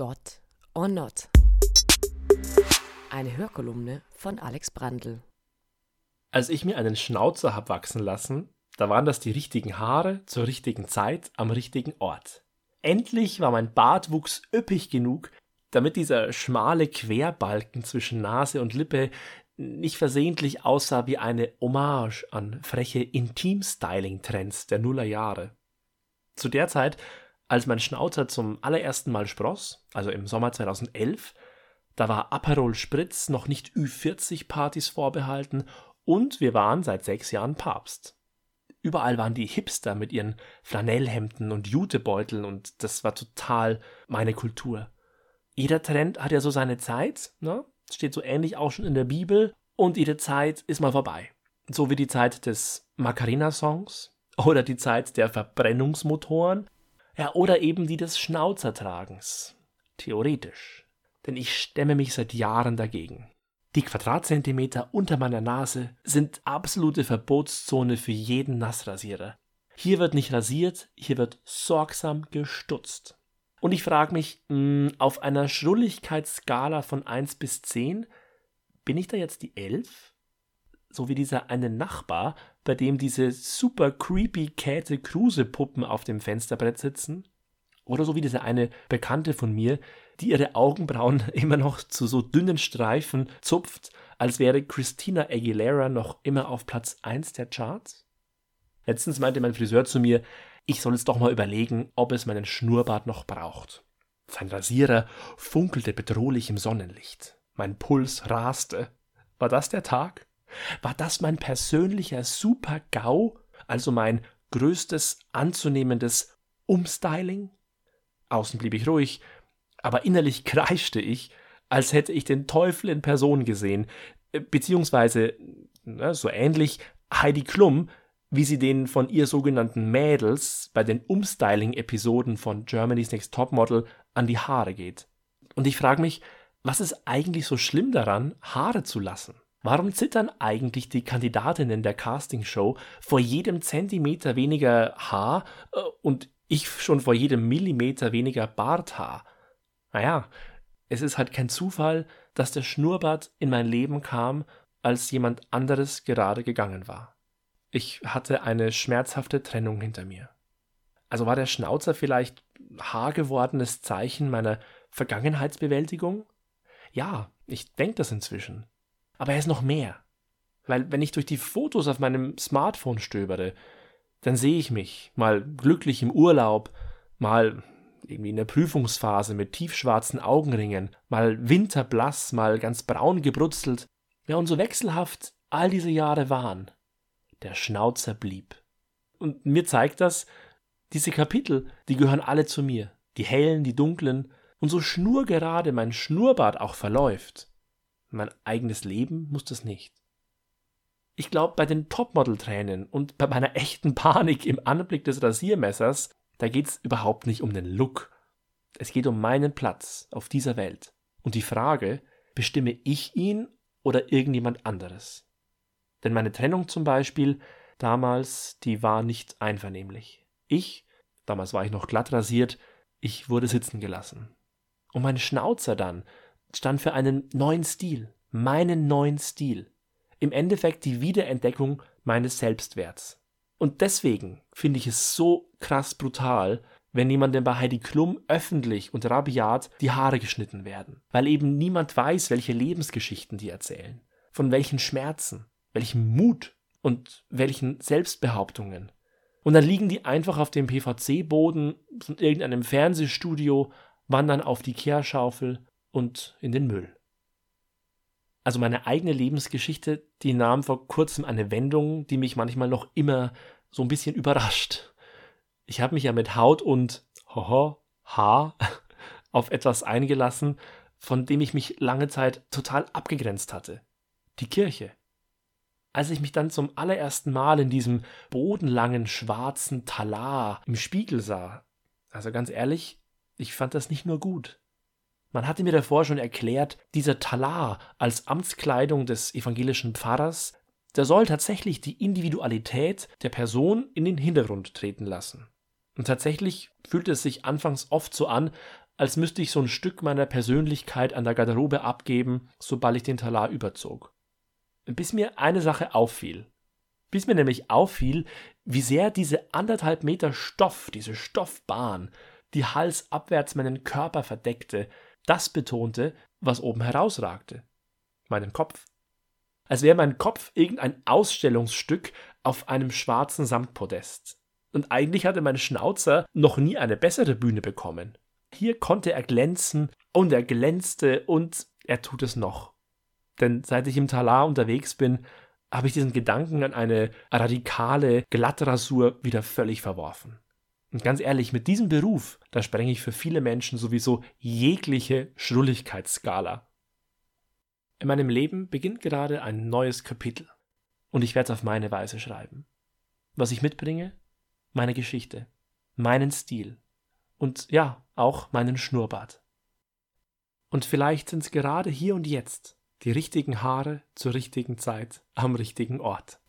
Gott or Not. Eine Hörkolumne von Alex Brandl. Als ich mir einen Schnauzer hab wachsen lassen, da waren das die richtigen Haare zur richtigen Zeit am richtigen Ort. Endlich war mein Bartwuchs üppig genug, damit dieser schmale Querbalken zwischen Nase und Lippe nicht versehentlich aussah wie eine Hommage an freche Intim-Styling-Trends der Nullerjahre. Zu der Zeit, als mein Schnauzer zum allerersten Mal spross, also im Sommer 2011, da war Aperol Spritz noch nicht Ü40-Partys vorbehalten und wir waren seit sechs Jahren Papst. Überall waren die Hipster mit ihren Flanellhemden und Jutebeuteln und das war total meine Kultur. Jeder Trend hat ja so seine Zeit, ne? steht so ähnlich auch schon in der Bibel und jede Zeit ist mal vorbei. So wie die Zeit des Macarena-Songs oder die Zeit der Verbrennungsmotoren, ja, oder eben die des Schnauzertragens. Theoretisch. Denn ich stemme mich seit Jahren dagegen. Die Quadratzentimeter unter meiner Nase sind absolute Verbotszone für jeden Nassrasierer. Hier wird nicht rasiert, hier wird sorgsam gestutzt. Und ich frage mich, mh, hm, auf einer Schrulligkeitsskala von 1 bis 10, bin ich da jetzt die 11? So wie dieser eine Nachbar, bei dem diese super creepy Käthe Kruse Puppen auf dem Fensterbrett sitzen? Oder so wie diese eine Bekannte von mir, die ihre Augenbrauen immer noch zu so dünnen Streifen zupft, als wäre Christina Aguilera noch immer auf Platz 1 der Charts? Letztens meinte mein Friseur zu mir, ich soll jetzt doch mal überlegen, ob es meinen Schnurrbart noch braucht. Sein Rasierer funkelte bedrohlich im Sonnenlicht. Mein Puls raste. War das der Tag? War das mein persönlicher Super-GAU, also mein größtes anzunehmendes Umstyling? Außen blieb ich ruhig, aber innerlich kreischte ich, als hätte ich den Teufel in Person gesehen, beziehungsweise na, so ähnlich Heidi Klum, wie sie den von ihr sogenannten Mädels bei den Umstyling-Episoden von Germany's Next Topmodel an die Haare geht. Und ich frage mich, was ist eigentlich so schlimm daran, Haare zu lassen? Warum zittern eigentlich die Kandidatinnen der Castingshow vor jedem Zentimeter weniger Haar äh, und ich schon vor jedem Millimeter weniger Barthaar? Naja, es ist halt kein Zufall, dass der Schnurrbart in mein Leben kam, als jemand anderes gerade gegangen war. Ich hatte eine schmerzhafte Trennung hinter mir. Also war der Schnauzer vielleicht haargewordenes Zeichen meiner Vergangenheitsbewältigung? Ja, ich denke das inzwischen. Aber er ist noch mehr. Weil wenn ich durch die Fotos auf meinem Smartphone stöbere, dann sehe ich mich mal glücklich im Urlaub, mal irgendwie in der Prüfungsphase mit tiefschwarzen Augenringen, mal winterblass, mal ganz braun gebrutzelt. Ja, und so wechselhaft all diese Jahre waren der Schnauzer blieb. Und mir zeigt das, diese Kapitel, die gehören alle zu mir. Die hellen, die dunklen. Und so schnurgerade mein Schnurrbart auch verläuft. Mein eigenes Leben muss das nicht. Ich glaube, bei den Topmodel-Tränen und bei meiner echten Panik im Anblick des Rasiermessers, da geht's überhaupt nicht um den Look. Es geht um meinen Platz auf dieser Welt. Und die Frage, bestimme ich ihn oder irgendjemand anderes? Denn meine Trennung zum Beispiel damals, die war nicht einvernehmlich. Ich, damals war ich noch glatt rasiert, ich wurde sitzen gelassen. Und mein Schnauzer dann stand für einen neuen Stil, meinen neuen Stil. Im Endeffekt die Wiederentdeckung meines Selbstwerts. Und deswegen finde ich es so krass brutal, wenn jemandem bei Heidi Klum öffentlich und rabiat die Haare geschnitten werden, weil eben niemand weiß, welche Lebensgeschichten die erzählen, von welchen Schmerzen, welchem Mut und welchen Selbstbehauptungen. Und dann liegen die einfach auf dem PVC-Boden von irgendeinem Fernsehstudio, wandern auf die Kehrschaufel und in den Müll. Also meine eigene Lebensgeschichte, die nahm vor kurzem eine Wendung, die mich manchmal noch immer so ein bisschen überrascht. Ich habe mich ja mit Haut und hoho, Haar auf etwas eingelassen, von dem ich mich lange Zeit total abgegrenzt hatte. Die Kirche als ich mich dann zum allerersten Mal in diesem bodenlangen schwarzen Talar im Spiegel sah. Also ganz ehrlich, ich fand das nicht nur gut. Man hatte mir davor schon erklärt, dieser Talar als Amtskleidung des evangelischen Pfarrers, der soll tatsächlich die Individualität der Person in den Hintergrund treten lassen. Und tatsächlich fühlte es sich anfangs oft so an, als müsste ich so ein Stück meiner Persönlichkeit an der Garderobe abgeben, sobald ich den Talar überzog. Bis mir eine Sache auffiel. Bis mir nämlich auffiel, wie sehr diese anderthalb Meter Stoff, diese Stoffbahn, die halsabwärts meinen Körper verdeckte, das betonte, was oben herausragte. Meinen Kopf. Als wäre mein Kopf irgendein Ausstellungsstück auf einem schwarzen Samtpodest. Und eigentlich hatte mein Schnauzer noch nie eine bessere Bühne bekommen. Hier konnte er glänzen und er glänzte und er tut es noch. Denn seit ich im Talar unterwegs bin, habe ich diesen Gedanken an eine radikale Glattrasur wieder völlig verworfen. Und ganz ehrlich, mit diesem Beruf, da sprenge ich für viele Menschen sowieso jegliche Schrulligkeitsskala. In meinem Leben beginnt gerade ein neues Kapitel. Und ich werde es auf meine Weise schreiben. Was ich mitbringe? Meine Geschichte, meinen Stil und ja, auch meinen Schnurrbart. Und vielleicht sind es gerade hier und jetzt die richtigen Haare zur richtigen Zeit am richtigen Ort.